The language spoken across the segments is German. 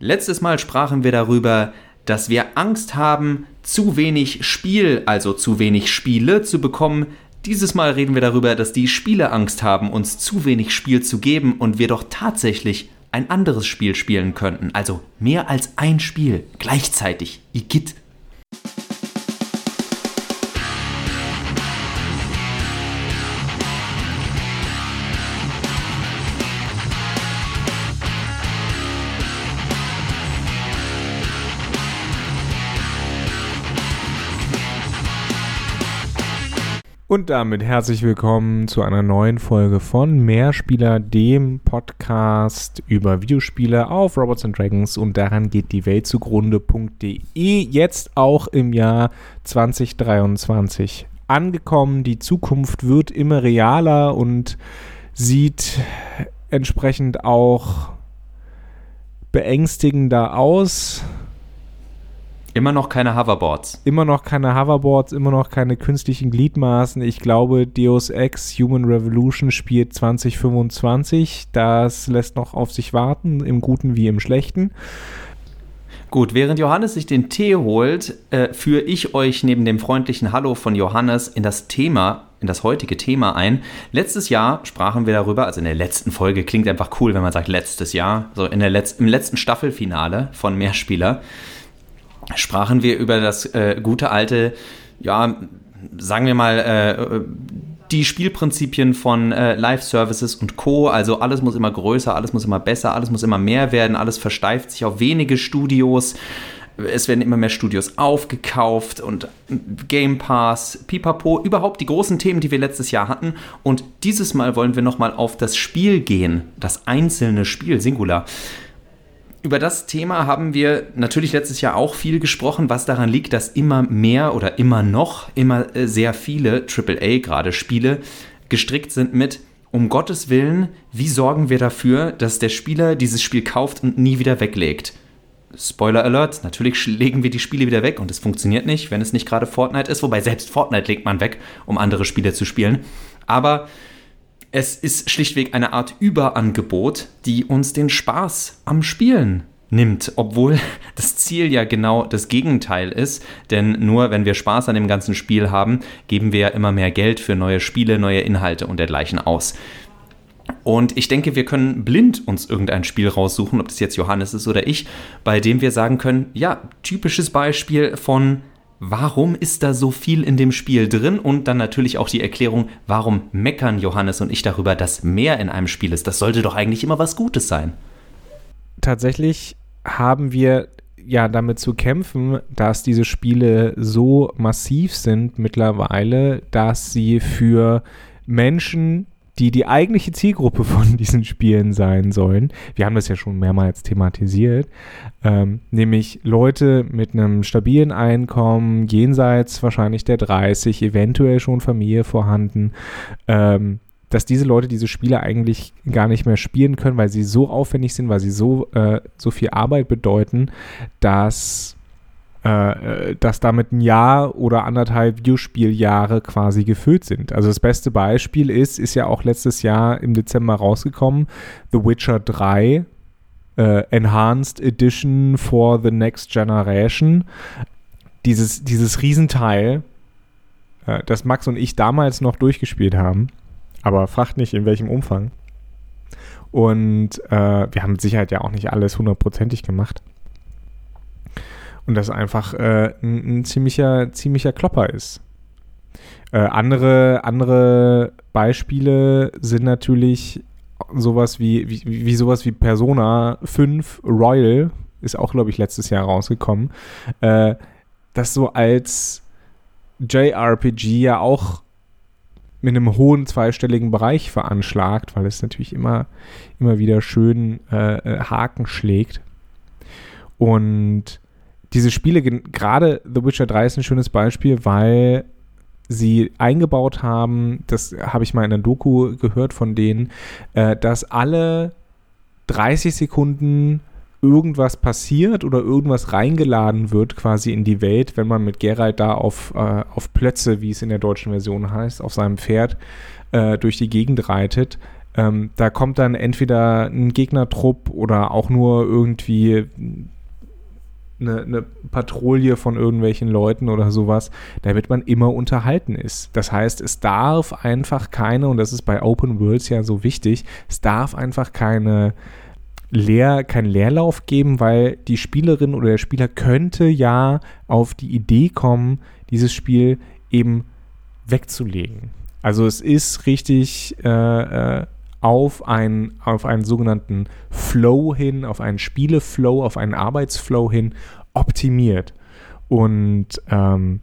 Letztes Mal sprachen wir darüber, dass wir Angst haben, zu wenig Spiel, also zu wenig Spiele zu bekommen. Dieses Mal reden wir darüber, dass die Spiele Angst haben, uns zu wenig Spiel zu geben und wir doch tatsächlich ein anderes Spiel spielen könnten. Also mehr als ein Spiel gleichzeitig. Igitt. Und damit herzlich willkommen zu einer neuen Folge von Mehrspieler, dem Podcast über Videospiele auf Robots and Dragons und daran geht die Welt zugrunde.de. Jetzt auch im Jahr 2023 angekommen. Die Zukunft wird immer realer und sieht entsprechend auch beängstigender aus. Immer noch keine Hoverboards. Immer noch keine Hoverboards, immer noch keine künstlichen Gliedmaßen. Ich glaube, Deus Ex Human Revolution spielt 2025. Das lässt noch auf sich warten, im Guten wie im Schlechten. Gut, während Johannes sich den Tee holt, äh, führe ich euch neben dem freundlichen Hallo von Johannes in das Thema, in das heutige Thema ein. Letztes Jahr sprachen wir darüber, also in der letzten Folge klingt einfach cool, wenn man sagt letztes Jahr, so in der Letz-, im letzten Staffelfinale von Mehrspieler sprachen wir über das äh, gute alte, ja, sagen wir mal, äh, die Spielprinzipien von äh, Live-Services und Co. Also alles muss immer größer, alles muss immer besser, alles muss immer mehr werden, alles versteift sich auf wenige Studios. Es werden immer mehr Studios aufgekauft und Game Pass, Pipapo, überhaupt die großen Themen, die wir letztes Jahr hatten. Und dieses Mal wollen wir nochmal auf das Spiel gehen, das einzelne Spiel, Singular über das Thema haben wir natürlich letztes Jahr auch viel gesprochen, was daran liegt, dass immer mehr oder immer noch immer äh, sehr viele AAA gerade Spiele gestrickt sind mit um Gottes Willen, wie sorgen wir dafür, dass der Spieler dieses Spiel kauft und nie wieder weglegt? Spoiler Alert, natürlich legen wir die Spiele wieder weg und es funktioniert nicht, wenn es nicht gerade Fortnite ist, wobei selbst Fortnite legt man weg, um andere Spiele zu spielen. Aber es ist schlichtweg eine Art Überangebot, die uns den Spaß am Spielen nimmt, obwohl das Ziel ja genau das Gegenteil ist, denn nur wenn wir Spaß an dem ganzen Spiel haben, geben wir ja immer mehr Geld für neue Spiele, neue Inhalte und dergleichen aus. Und ich denke, wir können blind uns irgendein Spiel raussuchen, ob das jetzt Johannes ist oder ich, bei dem wir sagen können, ja, typisches Beispiel von warum ist da so viel in dem Spiel drin und dann natürlich auch die Erklärung, warum meckern Johannes und ich darüber, dass mehr in einem Spiel ist. Das sollte doch eigentlich immer was Gutes sein. Tatsächlich haben wir ja damit zu kämpfen, dass diese Spiele so massiv sind mittlerweile, dass sie für Menschen, die die eigentliche Zielgruppe von diesen Spielen sein sollen. Wir haben das ja schon mehrmals thematisiert, ähm, nämlich Leute mit einem stabilen Einkommen, jenseits wahrscheinlich der 30, eventuell schon Familie vorhanden, ähm, dass diese Leute diese Spiele eigentlich gar nicht mehr spielen können, weil sie so aufwendig sind, weil sie so, äh, so viel Arbeit bedeuten, dass äh, dass damit ein Jahr oder anderthalb Videospieljahre quasi gefüllt sind. Also das beste Beispiel ist, ist ja auch letztes Jahr im Dezember rausgekommen, The Witcher 3 äh, Enhanced Edition for the Next Generation. Dieses, dieses Riesenteil, äh, das Max und ich damals noch durchgespielt haben, aber fragt nicht in welchem Umfang. Und äh, wir haben mit Sicherheit ja auch nicht alles hundertprozentig gemacht. Und das einfach äh, ein, ein, ziemlicher, ziemlicher Klopper ist. Äh, andere, andere Beispiele sind natürlich sowas wie, wie, wie sowas wie Persona 5 Royal, ist auch, glaube ich, letztes Jahr rausgekommen. Äh, das so als JRPG ja auch mit einem hohen zweistelligen Bereich veranschlagt, weil es natürlich immer, immer wieder schön äh, äh Haken schlägt. Und diese Spiele, gerade The Witcher 3 ist ein schönes Beispiel, weil sie eingebaut haben, das habe ich mal in einer Doku gehört von denen, äh, dass alle 30 Sekunden irgendwas passiert oder irgendwas reingeladen wird quasi in die Welt, wenn man mit Geralt da auf, äh, auf Plötze, wie es in der deutschen Version heißt, auf seinem Pferd äh, durch die Gegend reitet, Ähm, da kommt dann entweder ein Gegnertrupp oder auch nur irgendwie eine, eine, Patrouille von irgendwelchen Leuten oder sowas, damit man immer unterhalten ist. Das heißt, es darf einfach keine, und das ist bei Open Worlds ja so wichtig, es darf einfach keine Leer, keinen Leerlauf geben, weil die Spielerin oder der Spieler könnte ja auf die Idee kommen, dieses Spiel eben wegzulegen. Also es ist richtig äh, äh, auf, ein, auf einen sogenannten Flow hin, auf einen Spieleflow, auf einen Arbeitsflow hin optimiert. Und ähm,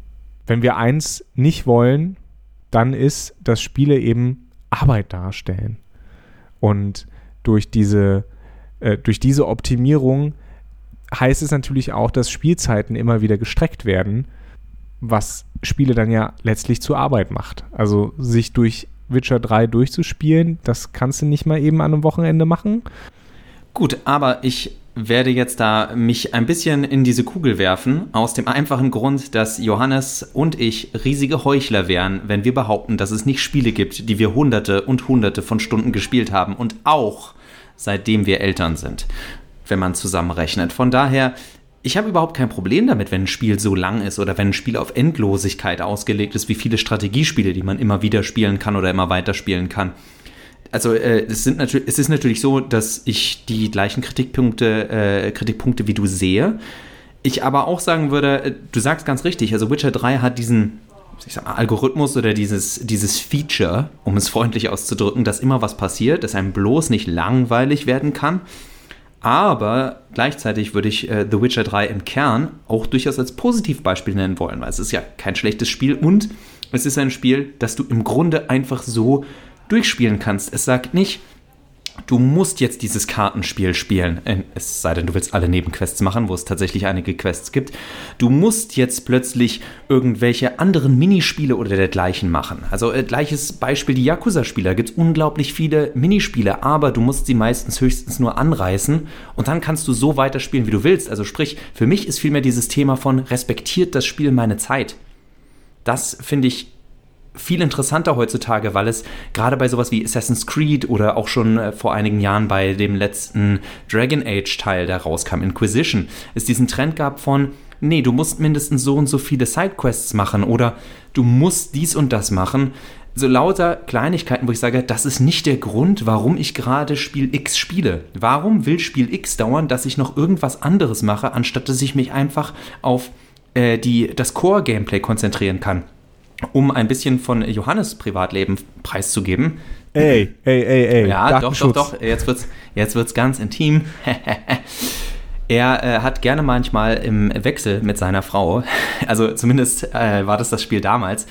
wenn wir eins nicht wollen, dann ist, dass Spiele eben Arbeit darstellen. Und durch diese, äh, durch diese Optimierung heißt es natürlich auch, dass Spielzeiten immer wieder gestreckt werden, was Spiele dann ja letztlich zur Arbeit macht. Also sich durch Witcher 3 durchzuspielen, das kannst du nicht mal eben an einem Wochenende machen. Gut, aber ich werde jetzt da mich ein bisschen in diese Kugel werfen, aus dem einfachen Grund, dass Johannes und ich riesige Heuchler wären, wenn wir behaupten, dass es nicht Spiele gibt, die wir hunderte und hunderte von Stunden gespielt haben und auch seitdem wir Eltern sind, wenn man zusammenrechnet. Von daher, ich habe überhaupt kein Problem damit, wenn ein Spiel so lang ist oder wenn ein Spiel auf Endlosigkeit ausgelegt ist, wie viele Strategiespiele, die man immer wieder spielen kann oder immer weiter spielen kann also äh, es, sind natürlich, es ist natürlich so, dass ich die gleichen Kritikpunkte, äh, Kritikpunkte wie du sehe. Ich aber auch sagen würde, äh, du sagst ganz richtig, also Witcher 3 hat diesen ich sag mal, Algorithmus oder dieses, dieses Feature, um es freundlich auszudrücken, dass immer was passiert, dass einem bloß nicht langweilig werden kann. Aber gleichzeitig würde ich äh, The Witcher 3 im Kern auch durchaus als Positivbeispiel nennen wollen, weil es ist ja kein schlechtes Spiel und es ist ein Spiel, das du im Grunde einfach so durchspielen kannst. Es sagt nicht, du musst jetzt dieses Kartenspiel spielen. Äh, es sei denn, du willst alle Nebenquests machen, wo es tatsächlich einige Quests gibt. Du musst jetzt plötzlich irgendwelche anderen Minispiele oder dergleichen machen. Also äh, gleiches Beispiel die Yakuza-Spiele. Da gibt es unglaublich viele Minispiele, aber du musst sie meistens höchstens nur anreißen und dann kannst du so weiterspielen, wie du willst. Also sprich, für mich ist vielmehr dieses Thema von respektiert das Spiel meine Zeit. Das finde ich viel interessanter heutzutage, weil es gerade bei sowas wie Assassin's Creed oder auch schon äh, vor einigen Jahren bei dem letzten Dragon Age Teil, der rauskam, Inquisition, es diesen Trend gab von, nee, du musst mindestens so und so viele Sidequests machen oder du musst dies und das machen. So lauter Kleinigkeiten, wo ich sage, das ist nicht der Grund, warum ich gerade Spiel X spiele. Warum will Spiel X dauern, dass ich noch irgendwas anderes mache, anstatt dass ich mich einfach auf äh, die, das Core-Gameplay konzentrieren kann? Um ein bisschen von Johannes Privatleben preiszugeben. Ey, ey, ey, ey. Ja, doch, doch, doch. Jetzt wird's, jetzt wird's ganz intim. er äh, hat gerne manchmal im Wechsel mit seiner Frau, also zumindest äh, war das das Spiel damals,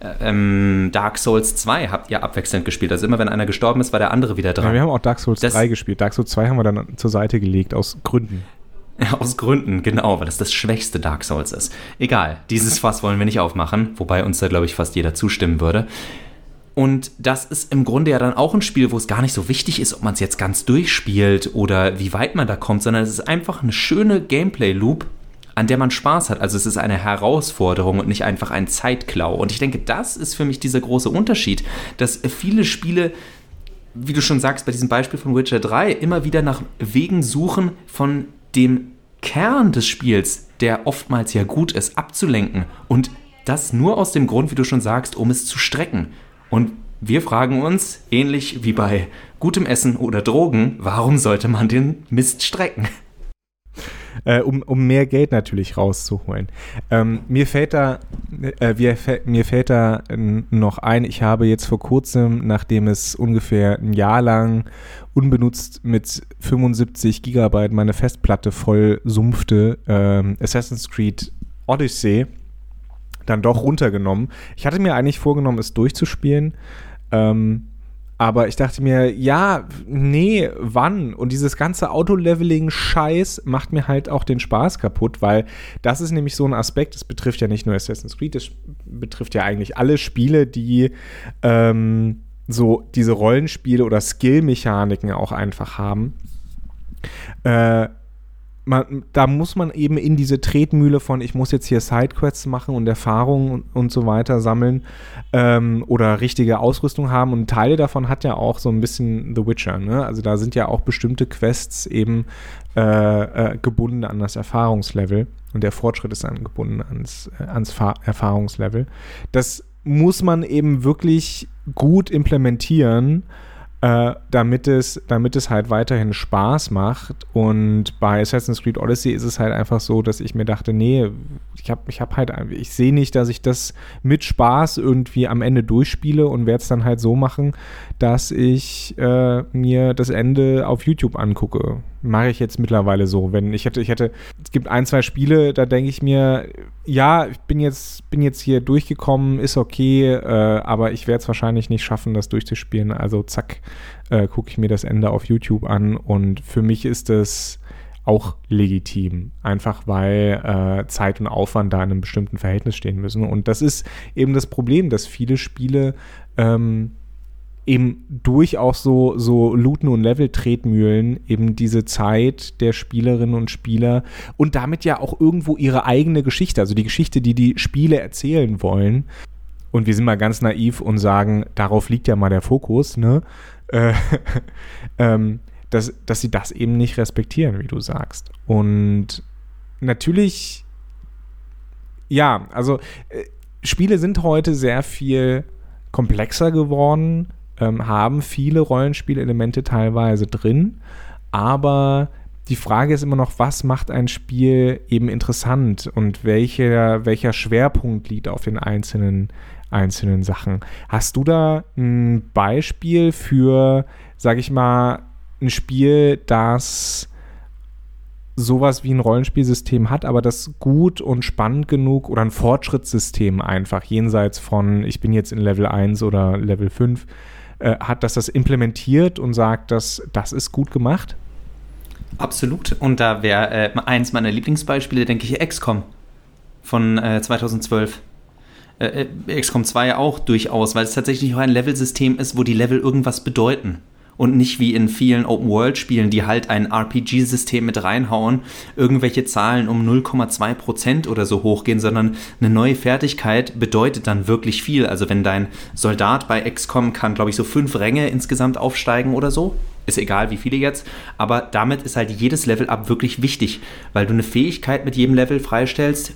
äh, ähm, Dark Souls 2 habt ihr abwechselnd gespielt. Also immer wenn einer gestorben ist, war der andere wieder dran. Ja, wir haben auch Dark Souls das, 3 gespielt. Dark Souls 2 haben wir dann zur Seite gelegt, aus Gründen. Aus Gründen, genau, weil das das schwächste Dark Souls ist. Egal, dieses Fass wollen wir nicht aufmachen, wobei uns da, glaube ich, fast jeder zustimmen würde. Und das ist im Grunde ja dann auch ein Spiel, wo es gar nicht so wichtig ist, ob man es jetzt ganz durchspielt oder wie weit man da kommt, sondern es ist einfach eine schöne Gameplay-Loop, an der man Spaß hat. Also es ist eine Herausforderung und nicht einfach ein Zeitklau. Und ich denke, das ist für mich dieser große Unterschied, dass viele Spiele wie du schon sagst, bei diesem Beispiel von Witcher 3 immer wieder nach Wegen suchen, von dem Kern des Spiels, der oftmals ja gut ist, abzulenken. Und das nur aus dem Grund, wie du schon sagst, um es zu strecken. Und wir fragen uns, ähnlich wie bei gutem Essen oder Drogen, warum sollte man den Mist strecken? Äh, um, um mehr Geld natürlich rauszuholen. Ähm, mir fällt da, äh, mir, mir fällt da noch ein, ich habe jetzt vor kurzem, nachdem es ungefähr ein Jahr lang unbenutzt mit 75 Gigabyte meine Festplatte voll sumpfte, ähm, Assassin's Creed Odyssey dann doch runtergenommen. Ich hatte mir eigentlich vorgenommen, es durchzuspielen. Ähm, aber ich dachte mir, ja, nee, wann? Und dieses ganze Auto-Leveling-Scheiß macht mir halt auch den Spaß kaputt, weil das ist nämlich so ein Aspekt, das betrifft ja nicht nur Assassin's Creed, das betrifft ja eigentlich alle Spiele, die ähm, so diese Rollenspiele oder Skill-Mechaniken auch einfach haben. Äh, man, da muss man eben in diese Tretmühle von, ich muss jetzt hier Sidequests machen und Erfahrungen und, so weiter sammeln ähm, oder richtige Ausrüstung haben. Und Teile davon hat ja auch so ein bisschen The Witcher. Ne? Also da sind ja auch bestimmte Quests eben äh, äh, gebunden an das Erfahrungslevel und der Fortschritt ist dann gebunden ans, äh, ans Erfahrungslevel. Das muss man eben wirklich gut implementieren äh, damit, es, damit es halt weiterhin Spaß macht. Und bei Assassin's Creed Odyssey ist es halt einfach so, dass ich mir dachte, nee, ich habe ich hab halt, ich sehe nicht, dass ich das mit Spaß irgendwie am Ende durchspiele und werde es dann halt so machen, dass ich äh, mir das Ende auf YouTube angucke. Mache ich jetzt mittlerweile so. Wenn ich hätte, ich hätte, es gibt ein, zwei Spiele, da denke ich mir, ja, ich bin jetzt, bin jetzt hier durchgekommen, ist okay, äh, aber ich werde es wahrscheinlich nicht schaffen, das durchzuspielen. Also zack, äh, gucke ich mir das Ende auf YouTube an und für mich ist es auch legitim, einfach weil äh, Zeit und Aufwand da in einem bestimmten Verhältnis stehen müssen. Und das ist eben das Problem, dass viele Spiele ähm, eben durch auch so, so Looten- und Level-Tretmühlen eben diese Zeit der Spielerinnen und Spieler und damit ja auch irgendwo ihre eigene Geschichte, also die Geschichte, die die Spiele erzählen wollen. Und wir sind mal ganz naiv und sagen, darauf liegt ja mal der Fokus, ne? Äh, ähm, dass, dass sie das eben nicht respektieren, wie du sagst. Und natürlich, ja, also äh, Spiele sind heute sehr viel komplexer geworden ähm, haben viele Rollenspielelemente teilweise drin, aber die Frage ist immer noch, was macht ein Spiel eben interessant und welcher, welcher Schwerpunkt liegt auf den einzelnen, einzelnen Sachen. Hast du da ein Beispiel für, sag ich mal, ein Spiel, das sowas wie ein Rollenspielsystem hat, aber das gut und spannend genug oder ein Fortschrittssystem einfach, jenseits von, ich bin jetzt in Level 1 oder Level 5, äh, hat, dass das implementiert und sagt, dass das ist gut gemacht? Absolut. Und da wäre äh, eins meiner Lieblingsbeispiele, denke ich, XCOM von äh, 2012. Äh, äh XCOM 2 auch durchaus, weil es tatsächlich auch ein Levelsystem ist, wo die Level irgendwas bedeuten und nicht wie in vielen Open-World-Spielen, die halt ein RPG-System mit reinhauen, irgendwelche Zahlen um 0,2% oder so hochgehen, sondern eine neue Fertigkeit bedeutet dann wirklich viel. Also wenn dein Soldat bei XCOM kann, glaube ich, so fünf Ränge insgesamt aufsteigen oder so, ist egal wie viele jetzt, aber damit ist halt jedes Level-Up wirklich wichtig, weil du eine Fähigkeit mit jedem Level freistellst,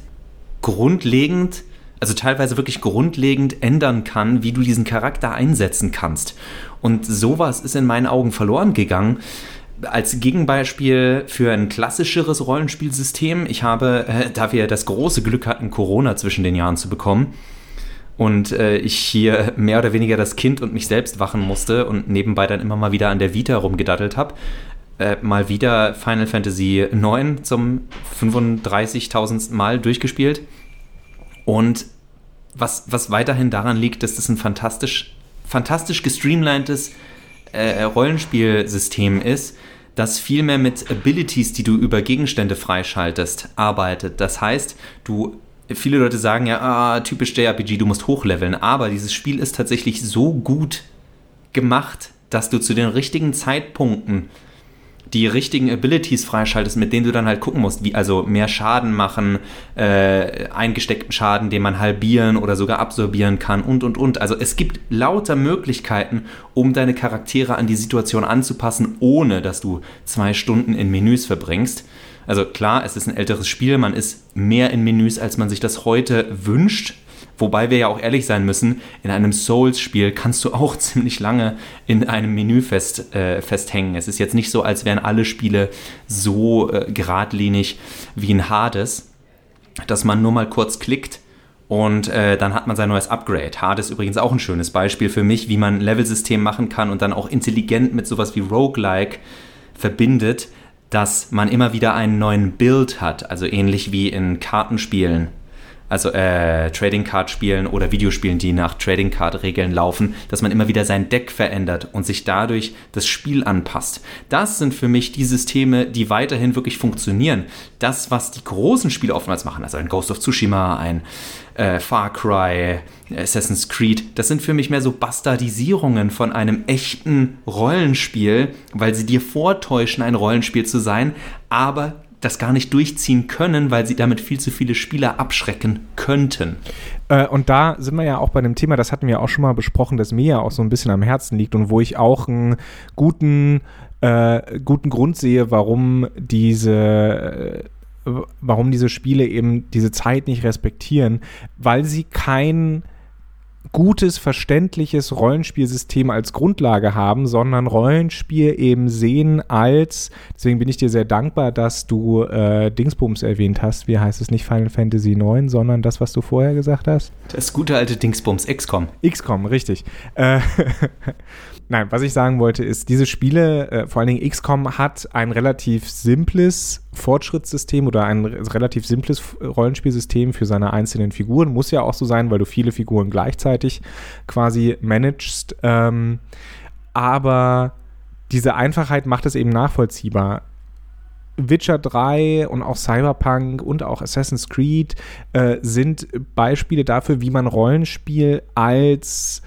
grundlegend also teilweise wirklich grundlegend ändern kann, wie du diesen Charakter einsetzen kannst. Und sowas ist in meinen Augen verloren gegangen. Als Gegenbeispiel für ein klassischeres Rollenspielsystem, ich habe, äh, da wir das große Glück hatten, Corona zwischen den Jahren zu bekommen, und äh, ich hier mehr oder weniger das Kind und mich selbst wachen musste und nebenbei dann immer mal wieder an der Vita rumgedattelt habe, äh, mal wieder Final Fantasy IX zum 35.000. Mal durchgespielt. Und was, was weiterhin daran liegt, dass das ein fantastisch fantastisch gestreamlinedes äh, Rollenspielsystem ist, das viel mehr mit Abilities, die du über Gegenstände freischaltest, arbeitet. Das heißt, du viele Leute sagen ja, ah, typisch JRPG, du musst hochleveln, aber dieses Spiel ist tatsächlich so gut gemacht, dass du zu den richtigen Zeitpunkten die richtigen Abilities freischaltest, mit denen du dann halt gucken musst, wie also mehr Schaden machen, äh, eingesteckten Schaden, den man halbieren oder sogar absorbieren kann und und und. Also es gibt lauter Möglichkeiten, um deine Charaktere an die Situation anzupassen, ohne dass du zwei Stunden in Menüs verbringst. Also klar, es ist ein älteres Spiel, man ist mehr in Menüs, als man sich das heute wünscht. Wobei wir ja auch ehrlich sein müssen, in einem Souls-Spiel kannst du auch ziemlich lange in einem Menü fest, äh, festhängen. Es ist jetzt nicht so, als wären alle Spiele so äh, geradlinig wie in Hades, dass man nur mal kurz klickt und äh, dann hat man sein neues Upgrade. Hades ist übrigens auch ein schönes Beispiel für mich, wie man ein Levelsystem machen kann und dann auch intelligent mit sowas wie Roguelike verbindet, dass man immer wieder einen neuen Build hat, also ähnlich wie in Kartenspielen also äh, Trading Card Spielen oder Videospielen, die nach Trading Card Regeln laufen, dass man immer wieder sein Deck verändert und sich dadurch das Spiel anpasst. Das sind für mich die Systeme, die weiterhin wirklich funktionieren. Das, was die großen Spiele oftmals machen, also ein Ghost of Tsushima, ein äh, Far Cry, Assassin's Creed, das sind für mich mehr so Bastardisierungen von einem echten Rollenspiel, weil sie dir vortäuschen, ein Rollenspiel zu sein, aber das gar nicht durchziehen können, weil sie damit viel zu viele Spieler abschrecken könnten. Äh, und da sind wir ja auch bei dem Thema, das hatten wir auch schon mal besprochen, das mir ja auch so ein bisschen am Herzen liegt und wo ich auch einen guten, äh, guten Grund sehe, warum diese, äh, warum diese Spiele eben diese Zeit nicht respektieren, weil sie kein gutes, verständliches Rollenspielsystem als Grundlage haben, sondern Rollenspiel eben sehen als, deswegen bin ich dir sehr dankbar, dass du äh, Dingsbums erwähnt hast. Wie heißt es nicht Final Fantasy 9, sondern das, was du vorher gesagt hast? Das gute alte Dingsbums, XCOM. XCOM, richtig. Äh, Nein, was ich sagen wollte, ist, diese Spiele, äh, vor allen Dingen XCOM, hat ein relativ simples Fortschrittssystem oder ein relativ simples Rollenspielsystem für seine einzelnen Figuren. Muss ja auch so sein, weil du viele Figuren gleichzeitig quasi managst. Ähm, aber diese Einfachheit macht es eben nachvollziehbar. Witcher 3 und auch Cyberpunk und auch Assassin's Creed äh, sind Beispiele dafür, wie man Rollenspiel als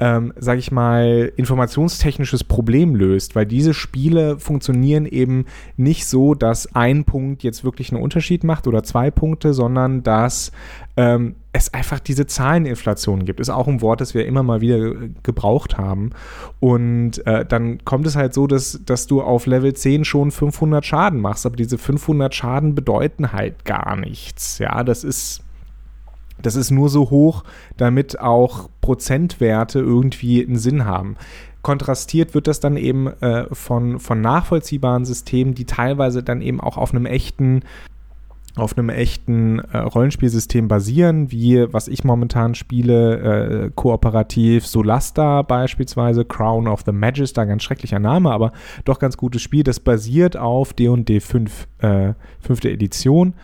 ähm, sage ich mal, informationstechnisches Problem löst, weil diese Spiele funktionieren eben nicht so, dass ein Punkt jetzt wirklich einen Unterschied macht oder zwei Punkte, sondern dass ähm, es einfach diese Zahleninflation gibt. Ist auch ein Wort, das wir immer mal wieder gebraucht haben. Und äh, dann kommt es halt so, dass, dass du auf Level 10 schon 500 Schaden machst, aber diese 500 Schaden bedeuten halt gar nichts. Ja, das ist das ist nur so hoch, damit auch Prozentwerte irgendwie einen Sinn haben. Kontrastiert wird das dann eben äh, von, von nachvollziehbaren Systemen, die teilweise dann eben auch auf einem echten auf einem echten äh, Rollenspielsystem basieren, wie was ich momentan spiele, äh, kooperativ Solasta beispielsweise, Crown of the Magister, ganz schrecklicher Name, aber doch ganz gutes Spiel. Das basiert auf D&D 5, äh, 5. Edition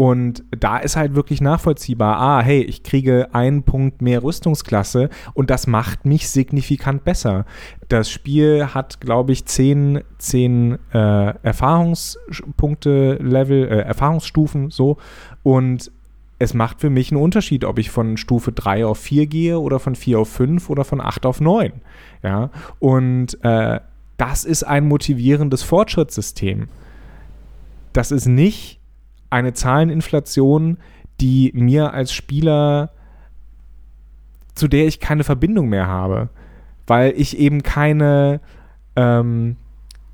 und da ist halt wirklich nachvollziehbar, ah, hey, ich kriege einen Punkt mehr Rüstungsklasse und das macht mich signifikant besser. Das Spiel hat, glaube ich, zehn, zehn äh, Erfahrungspunkte, Level, äh, Erfahrungsstufen so und es macht für mich einen Unterschied, ob ich von Stufe 3 auf 4 gehe oder von 4 auf 5 oder von 8 auf 9. Ja, und äh, das ist ein motivierendes Fortschrittssystem. Das ist nicht eine Zahleninflation, die mir als Spieler, zu der ich keine Verbindung mehr habe, weil ich eben keine, ähm,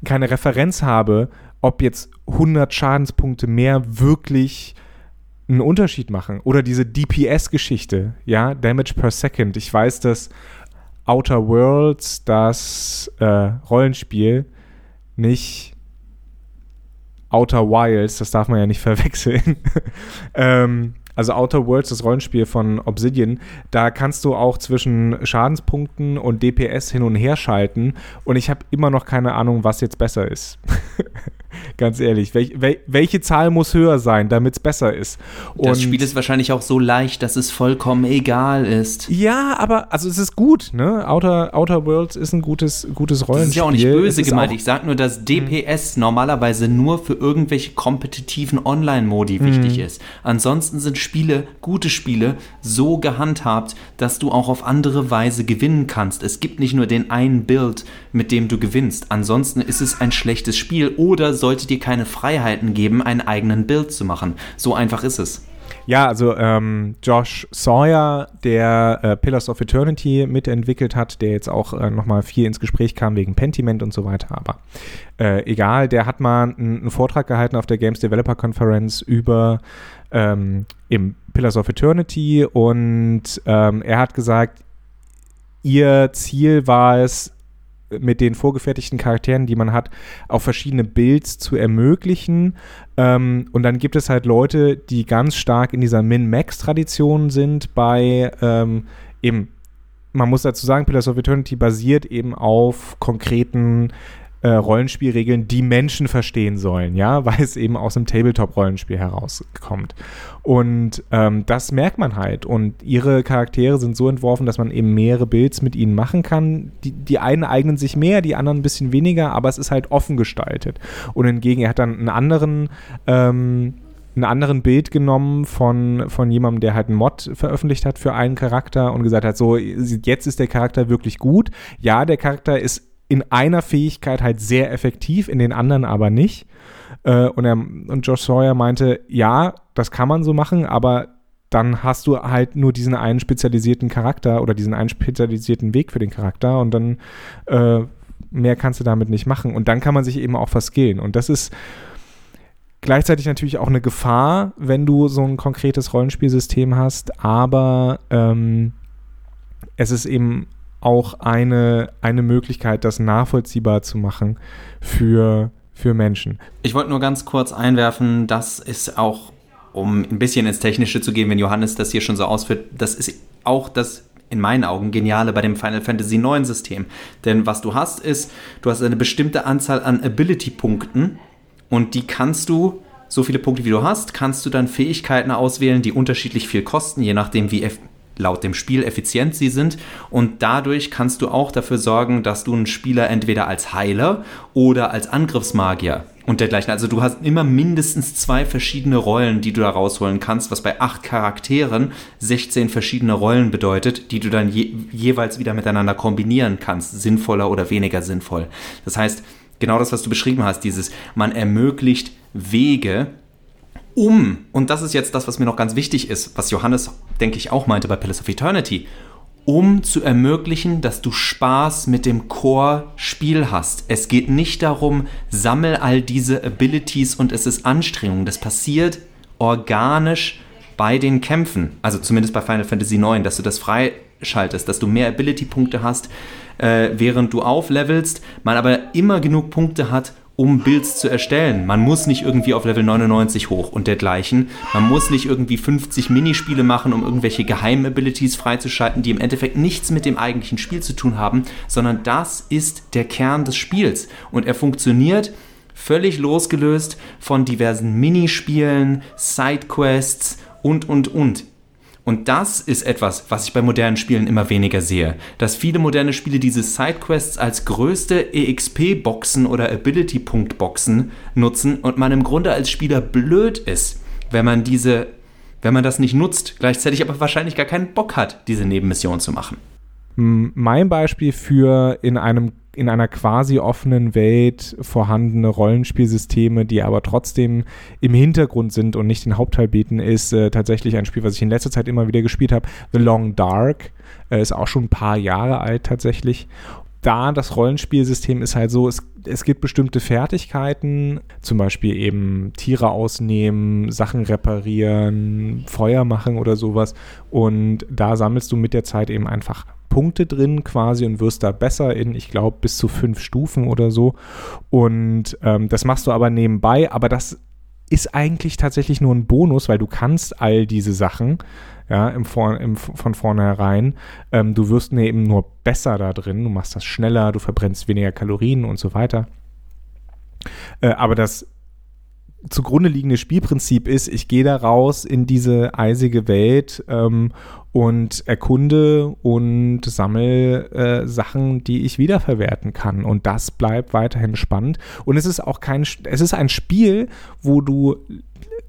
keine Referenz habe, ob jetzt 100 Schadenspunkte mehr wirklich einen Unterschied machen. Oder diese DPS-Geschichte, ja, Damage per Second. Ich weiß, dass Outer Worlds, das äh, Rollenspiel, nicht Outer Wilds, das darf man ja nicht verwechseln. ähm, also Outer Worlds, das Rollenspiel von Obsidian, da kannst du auch zwischen Schadenspunkten und DPS hin und her schalten und ich habe immer noch keine Ahnung, was jetzt besser ist. Ganz ehrlich, welch, wel, welche Zahl muss höher sein, damit es besser ist? Und das Spiel ist wahrscheinlich auch so leicht, dass es vollkommen egal ist. Ja, aber also es ist gut, ne? Outer, Outer Worlds ist ein gutes, gutes Rollenspiel. Das ist ja auch nicht böse gemeint. Ich sage nur, dass DPS normalerweise nur für irgendwelche kompetitiven Online-Modi mhm. wichtig ist. Ansonsten sind Spiele, gute Spiele, so gehandhabt, dass du auch auf andere Weise gewinnen kannst. Es gibt nicht nur den einen Bild, mit dem du gewinnst. Ansonsten ist es ein schlechtes Spiel oder sollte dir keine Freiheiten geben, einen eigenen Bild zu machen. So einfach ist es. Ja, also ähm, Josh Sawyer, der äh, Pillars of Eternity mitentwickelt hat, der jetzt auch äh, nochmal viel ins Gespräch kam wegen Pentiment und so weiter, aber äh, egal, der hat mal einen Vortrag gehalten auf der Games Developer Conference über ähm, im Pillars of Eternity und ähm, er hat gesagt, ihr Ziel war es, mit den vorgefertigten Charakteren, die man hat, auch verschiedene Builds zu ermöglichen. Ähm, und dann gibt es halt Leute, die ganz stark in dieser Min-Max-Tradition sind bei ähm, eben, man muss dazu sagen, Pillars of Eternity basiert eben auf konkreten äh, Rollenspielregeln, die Menschen verstehen sollen, ja, weil es eben aus dem Tabletop-Rollenspiel herauskommt. Und ähm, das merkt man halt. Und ihre Charaktere sind so entworfen, dass man eben mehrere Builds mit ihnen machen kann. Die, die einen eignen sich mehr, die anderen ein bisschen weniger, aber es ist halt offen gestaltet. Und hingegen, er hat dann einen anderen ähm, einen anderen Bild genommen von, von jemandem, der halt einen Mod veröffentlicht hat für einen Charakter und gesagt hat, so, jetzt ist der Charakter wirklich gut. Ja, der Charakter ist in einer Fähigkeit halt sehr effektiv, in den anderen aber nicht. Äh, und, er, und Josh Sawyer meinte, ja, das kann man so machen, aber dann hast du halt nur diesen einen spezialisierten Charakter oder diesen einen spezialisierten Weg für den Charakter und dann äh, mehr kannst du damit nicht machen. Und dann kann man sich eben auch verskillen. Und das ist gleichzeitig natürlich auch eine Gefahr, wenn du so ein konkretes Rollenspielsystem hast, aber ähm, es ist eben auch eine, eine Möglichkeit, das nachvollziehbar zu machen für, für Menschen. Ich wollte nur ganz kurz einwerfen, das ist auch, um ein bisschen ins Technische zu gehen, wenn Johannes das hier schon so ausführt, das ist auch das in meinen Augen geniale bei dem Final Fantasy IX System. Denn was du hast, ist, du hast eine bestimmte Anzahl an Ability-Punkten und die kannst du, so viele Punkte wie du hast, kannst du dann Fähigkeiten auswählen, die unterschiedlich viel kosten, je nachdem, wie laut dem Spiel effizient sie sind. Und dadurch kannst du auch dafür sorgen, dass du einen Spieler entweder als Heiler oder als Angriffsmagier und dergleichen. Also du hast immer mindestens zwei verschiedene Rollen, die du da rausholen kannst, was bei acht Charakteren 16 verschiedene Rollen bedeutet, die du dann je, jeweils wieder miteinander kombinieren kannst, sinnvoller oder weniger sinnvoll. Das heißt, genau das, was du beschrieben hast, dieses, man ermöglicht Wege, um, und das ist jetzt das, was mir noch ganz wichtig ist, was Johannes, denke ich, auch meinte bei Palace of Eternity, um zu ermöglichen, dass du Spaß mit dem Core-Spiel hast. Es geht nicht darum, sammel all diese Abilities und es ist Anstrengung. Das passiert organisch bei den Kämpfen. Also zumindest bei Final Fantasy IX, dass du das freischaltest, dass du mehr Ability-Punkte hast, äh, während du auflevelst, man aber immer genug Punkte hat, um Builds zu erstellen. Man muss nicht irgendwie auf Level 99 hoch und dergleichen. Man muss nicht irgendwie 50 Minispiele machen, um irgendwelche Geheim-Abilities freizuschalten, die im Endeffekt nichts mit dem eigentlichen Spiel zu tun haben, sondern das ist der Kern des Spiels. Und er funktioniert völlig losgelöst von diversen Minispielen, Sidequests und, und, und. Und das ist etwas, was ich bei modernen Spielen immer weniger sehe. Dass viele moderne Spiele diese Sidequests als größte EXP-Boxen oder Ability-Punkt-Boxen nutzen und man im Grunde als Spieler blöd ist, wenn man diese, wenn man das nicht nutzt, gleichzeitig aber wahrscheinlich gar keinen Bock hat, diese Nebenmission zu machen. Mein Beispiel für in einem in einer quasi offenen Welt vorhandene Rollenspielsysteme, die aber trotzdem im Hintergrund sind und nicht den Hauptteil bieten, ist äh, tatsächlich ein Spiel, was ich in letzter Zeit immer wieder gespielt habe. The Long Dark äh, ist auch schon ein paar Jahre alt tatsächlich da das Rollenspielsystem ist halt so, es, es gibt bestimmte Fertigkeiten, zum Beispiel eben Tiere ausnehmen, Sachen reparieren, Feuer machen oder sowas. Und da sammelst du mit der Zeit eben einfach Punkte drin quasi und wirst da besser in, ich glaube, bis zu fünf Stufen oder so. Und ähm, das machst du aber nebenbei, aber das ist eigentlich tatsächlich nur ein Bonus, weil du kannst all diese Sachen ja, im Vor im, von vornherein. Ähm, du wirst ne, eben nur besser da drin, du machst das schneller, du verbrennst weniger Kalorien und so weiter. Äh, aber das zugrunde liegende Spielprinzip ist, ich gehe da raus in diese eisige Welt ähm, und erkunde und sammle äh, Sachen, die ich wiederverwerten kann. Und das bleibt weiterhin spannend. Und es ist auch kein, es ist ein Spiel, wo du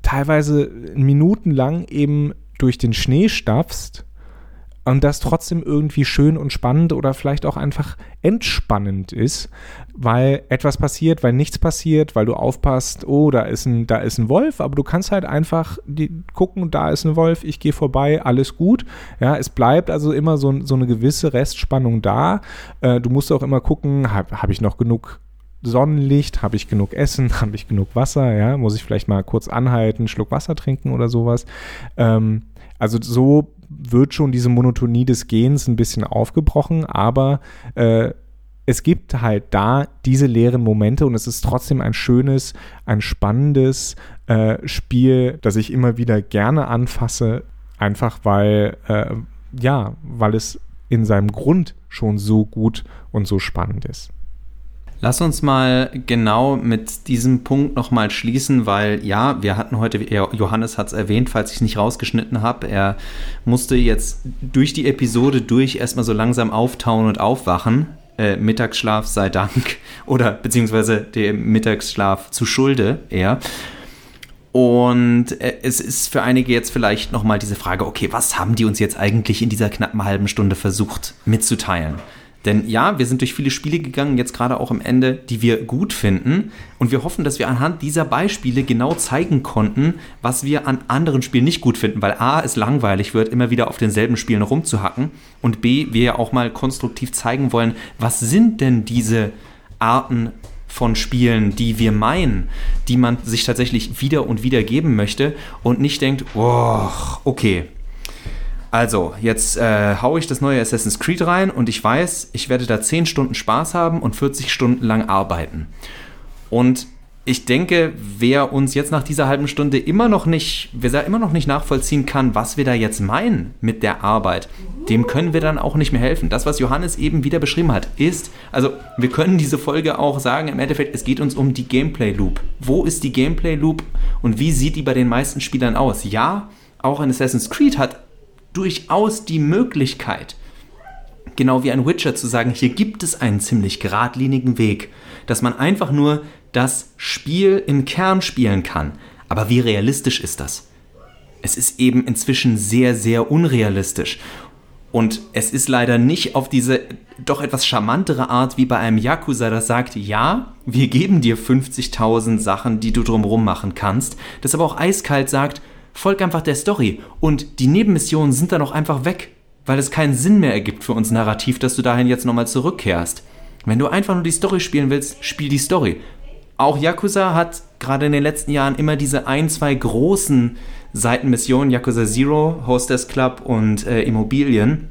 teilweise minutenlang eben durch den Schnee stapfst und das trotzdem irgendwie schön und spannend oder vielleicht auch einfach entspannend ist, weil etwas passiert, weil nichts passiert, weil du aufpasst, oh, da ist ein, da ist ein Wolf, aber du kannst halt einfach die, gucken, da ist ein Wolf, ich gehe vorbei, alles gut. Ja, es bleibt also immer so, so eine gewisse Restspannung da. Äh, du musst auch immer gucken, habe hab ich noch genug Sonnenlicht, habe ich genug Essen, habe ich genug Wasser, ja, muss ich vielleicht mal kurz anhalten, Schluck Wasser trinken oder sowas. Ähm, also so wird schon diese Monotonie des Gehens ein bisschen aufgebrochen, aber äh, es gibt halt da diese leeren Momente und es ist trotzdem ein schönes, ein spannendes äh, Spiel, das ich immer wieder gerne anfasse, einfach weil, äh, ja, weil es in seinem Grund schon so gut und so spannend ist. Lass uns mal genau mit diesem Punkt nochmal schließen, weil ja, wir hatten heute, Johannes hat es erwähnt, falls ich es nicht rausgeschnitten habe, er musste jetzt durch die Episode durch erstmal so langsam auftauen und aufwachen. Äh, Mittagsschlaf sei Dank oder beziehungsweise dem Mittagsschlaf zu Schulde eher. Und äh, es ist für einige jetzt vielleicht nochmal diese Frage, okay, was haben die uns jetzt eigentlich in dieser knappen halben Stunde versucht mitzuteilen? Denn ja, wir sind durch viele Spiele gegangen, jetzt gerade auch am Ende, die wir gut finden. Und wir hoffen, dass wir anhand dieser Beispiele genau zeigen konnten, was wir an anderen Spielen nicht gut finden, weil A, es langweilig wird, immer wieder auf denselben Spielen rumzuhacken. Und B, wir ja auch mal konstruktiv zeigen wollen, was sind denn diese Arten von Spielen, die wir meinen, die man sich tatsächlich wieder und wieder geben möchte und nicht denkt, oh, okay, also, jetzt äh, haue ich das neue Assassin's Creed rein und ich weiß, ich werde da 10 Stunden Spaß haben und 40 Stunden lang arbeiten. Und ich denke, wer uns jetzt nach dieser halben Stunde immer noch nicht, wer immer noch nicht nachvollziehen kann, was wir da jetzt meinen mit der Arbeit, dem können wir dann auch nicht mehr helfen. Das, was Johannes eben wieder beschrieben hat, ist, also wir können diese Folge auch sagen, im Endeffekt, es geht uns um die Gameplay Loop. Wo ist die Gameplay Loop und wie sieht die bei den meisten Spielern aus? Ja, auch ein Assassin's Creed hat durchaus die Möglichkeit, genau wie ein Witcher zu sagen, hier gibt es einen ziemlich geradlinigen Weg, dass man einfach nur das Spiel im Kern spielen kann. Aber wie realistisch ist das? Es ist eben inzwischen sehr, sehr unrealistisch. Und es ist leider nicht auf diese doch etwas charmantere Art wie bei einem Yakuza, das sagt, ja, wir geben dir 50.000 Sachen, die du drumherum machen kannst, das aber auch eiskalt sagt, folg einfach der Story und die Nebenmissionen sind dann auch einfach weg, weil es keinen Sinn mehr ergibt für uns narrativ, dass du dahin jetzt nochmal zurückkehrst. Wenn du einfach nur die Story spielen willst, spiel die Story. Auch Yakuza hat gerade in den letzten Jahren immer diese ein, zwei großen Seitenmissionen, Yakuza Zero, Hostess Club und äh, Immobilien.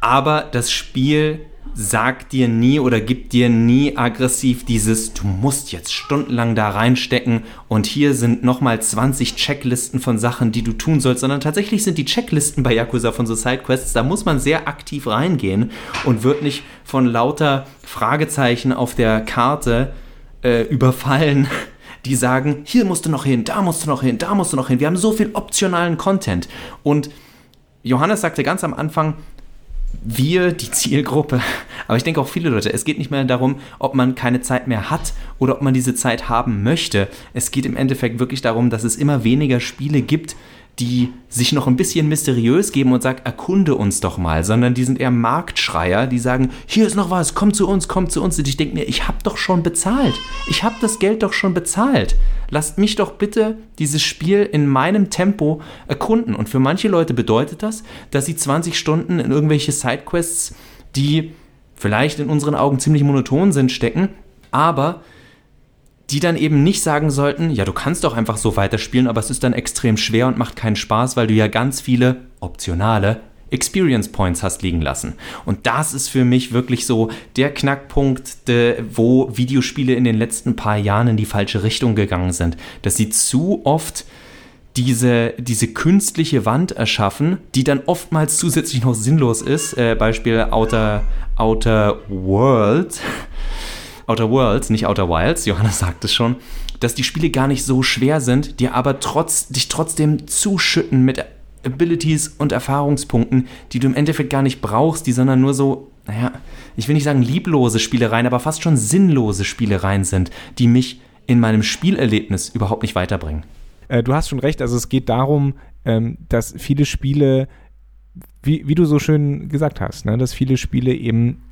Aber das Spiel sagt dir nie oder gibt dir nie aggressiv dieses, du musst jetzt stundenlang da reinstecken und hier sind nochmal 20 Checklisten von Sachen, die du tun sollst, sondern tatsächlich sind die Checklisten bei Yakuza von so Sidequests, da muss man sehr aktiv reingehen und wird nicht von lauter Fragezeichen auf der Karte äh, überfallen, die sagen, hier musst du noch hin, da musst du noch hin, da musst du noch hin. Wir haben so viel optionalen Content und Johannes sagte ganz am Anfang, wir, die Zielgruppe, aber ich denke auch viele Leute, es geht nicht mehr darum, ob man keine Zeit mehr hat oder ob man diese Zeit haben möchte. Es geht im Endeffekt wirklich darum, dass es immer weniger Spiele gibt, die sich noch ein bisschen mysteriös geben und sagen, erkunde uns doch mal, sondern die sind eher Marktschreier, die sagen, hier ist noch was, komm zu uns, komm zu uns. Und ich denke mir, ich habe doch schon bezahlt. Ich habe das Geld doch schon bezahlt. Lasst mich doch bitte dieses Spiel in meinem Tempo erkunden. Und für manche Leute bedeutet das, dass sie 20 Stunden in irgendwelche Sidequests, die vielleicht in unseren Augen ziemlich monoton sind, stecken, aber die dann eben nicht sagen sollten, ja, du kannst doch einfach so weiterspielen, aber es ist dann extrem schwer und macht keinen Spaß, weil du ja ganz viele optionale Experience Points hast liegen lassen. Und das ist für mich wirklich so der Knackpunkt, de, wo Videospiele in den letzten paar Jahren in die falsche Richtung gegangen sind. Dass sie zu oft diese, diese künstliche Wand erschaffen, die dann oftmals zusätzlich noch sinnlos ist. Äh, Beispiel Outer, Outer World Outer Worlds, nicht Outer Wilds, Johannes sagt es schon, dass die Spiele gar nicht so schwer sind, dir aber trotz, dich trotzdem zuschütten mit Abilities und Erfahrungspunkten, die du im Endeffekt gar nicht brauchst, die sondern nur so, naja, ich will nicht sagen lieblose Spielereien, aber fast schon sinnlose Spielereien sind, die mich in meinem Spielerlebnis überhaupt nicht weiterbringen. Äh, du hast schon recht, also es geht darum, ähm, dass viele Spiele, wie, wie du so schön gesagt hast, ne, dass viele Spiele eben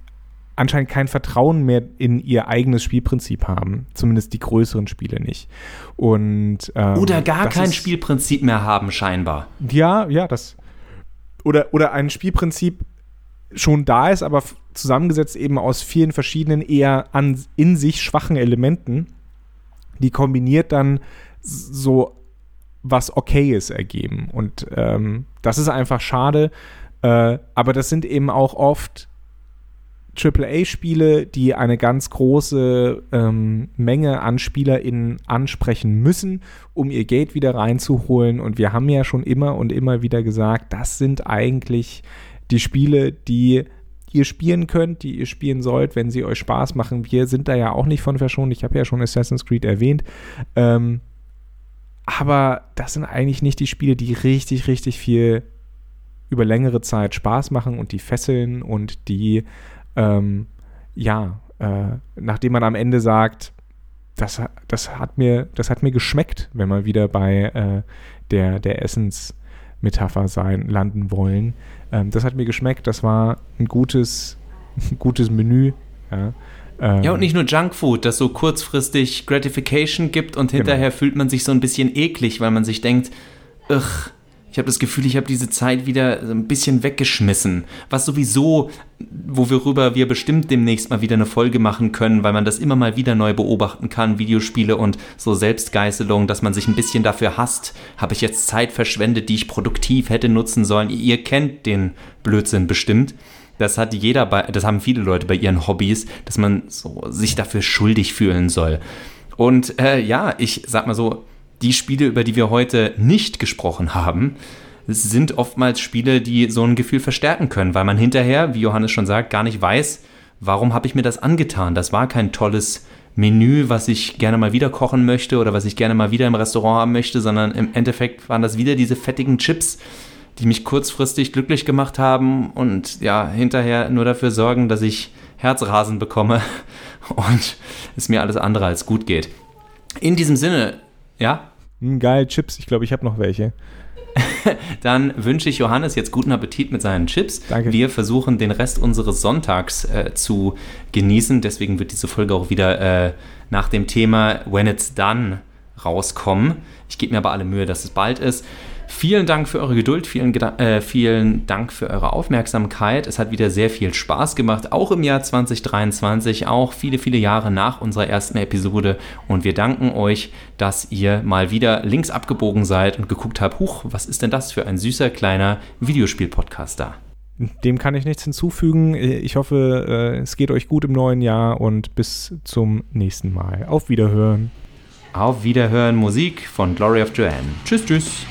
anscheinend kein Vertrauen mehr in ihr eigenes Spielprinzip haben. Zumindest die größeren Spiele nicht. Und, ähm, oder gar kein ist, Spielprinzip mehr haben, scheinbar. Ja, ja, das. Oder, oder ein Spielprinzip schon da ist, aber zusammengesetzt eben aus vielen verschiedenen eher an, in sich schwachen Elementen, die kombiniert dann so was Okayes ergeben. Und ähm, das ist einfach schade. Äh, aber das sind eben auch oft AAA-Spiele, die eine ganz große ähm, Menge an SpielerInnen ansprechen müssen, um ihr Geld wieder reinzuholen. Und wir haben ja schon immer und immer wieder gesagt, das sind eigentlich die Spiele, die ihr spielen könnt, die ihr spielen sollt, wenn sie euch Spaß machen. Wir sind da ja auch nicht von verschont. Ich habe ja schon Assassin's Creed erwähnt. Ähm, aber das sind eigentlich nicht die Spiele, die richtig, richtig viel über längere Zeit Spaß machen und die fesseln und die ähm, ja, äh, nachdem man am Ende sagt, das, das, hat mir, das hat mir geschmeckt, wenn wir wieder bei äh, der, der Essensmetapher sein, landen wollen. Ähm, das hat mir geschmeckt, das war ein gutes, gutes Menü. Ja. Ähm, ja, und nicht nur Junkfood, das so kurzfristig Gratification gibt und genau. hinterher genau. fühlt man sich so ein bisschen eklig, weil man sich denkt, ugh, ich habe das Gefühl, ich habe diese Zeit wieder ein bisschen weggeschmissen. Was sowieso, worüber wir bestimmt demnächst mal wieder eine Folge machen können, weil man das immer mal wieder neu beobachten kann, Videospiele und so Selbstgeißelung, dass man sich ein bisschen dafür hasst. Habe ich jetzt Zeit verschwendet, die ich produktiv hätte nutzen sollen? Ihr kennt den Blödsinn bestimmt. Das hat jeder bei, das haben viele Leute bei ihren Hobbys, dass man so sich dafür schuldig fühlen soll. Und äh, ja, ich sag mal so, die Spiele, über die wir heute nicht gesprochen haben, sind oftmals Spiele, die so ein Gefühl verstärken können, weil man hinterher, wie Johannes schon sagt, gar nicht weiß, warum habe ich mir das angetan. Das war kein tolles Menü, was ich gerne mal wieder kochen möchte oder was ich gerne mal wieder im Restaurant haben möchte, sondern im Endeffekt waren das wieder diese fettigen Chips, die mich kurzfristig glücklich gemacht haben und ja, hinterher nur dafür sorgen, dass ich Herzrasen bekomme und es mir alles andere als gut geht. In diesem Sinne, ja? Hm, geil, Chips. Ich glaube, ich habe noch welche. Dann wünsche ich Johannes jetzt guten Appetit mit seinen Chips. Danke. Wir versuchen den Rest unseres Sonntags äh, zu genießen. Deswegen wird diese Folge auch wieder äh, nach dem Thema When It's Done rauskommen. Ich gebe mir aber alle Mühe, dass es bald ist. Vielen Dank für eure Geduld, vielen, äh, vielen Dank für eure Aufmerksamkeit. Es hat wieder sehr viel Spaß gemacht, auch im Jahr 2023, auch viele, viele Jahre nach unserer ersten Episode. Und wir danken euch, dass ihr mal wieder links abgebogen seid und geguckt habt, huch, was ist denn das für ein süßer kleiner Videospiel-Podcast da? Dem kann ich nichts hinzufügen. Ich hoffe, äh, es geht euch gut im neuen Jahr und bis zum nächsten Mal. Auf Wiederhören. Auf Wiederhören Musik von Glory of Joanne. Tschüss, tschüss.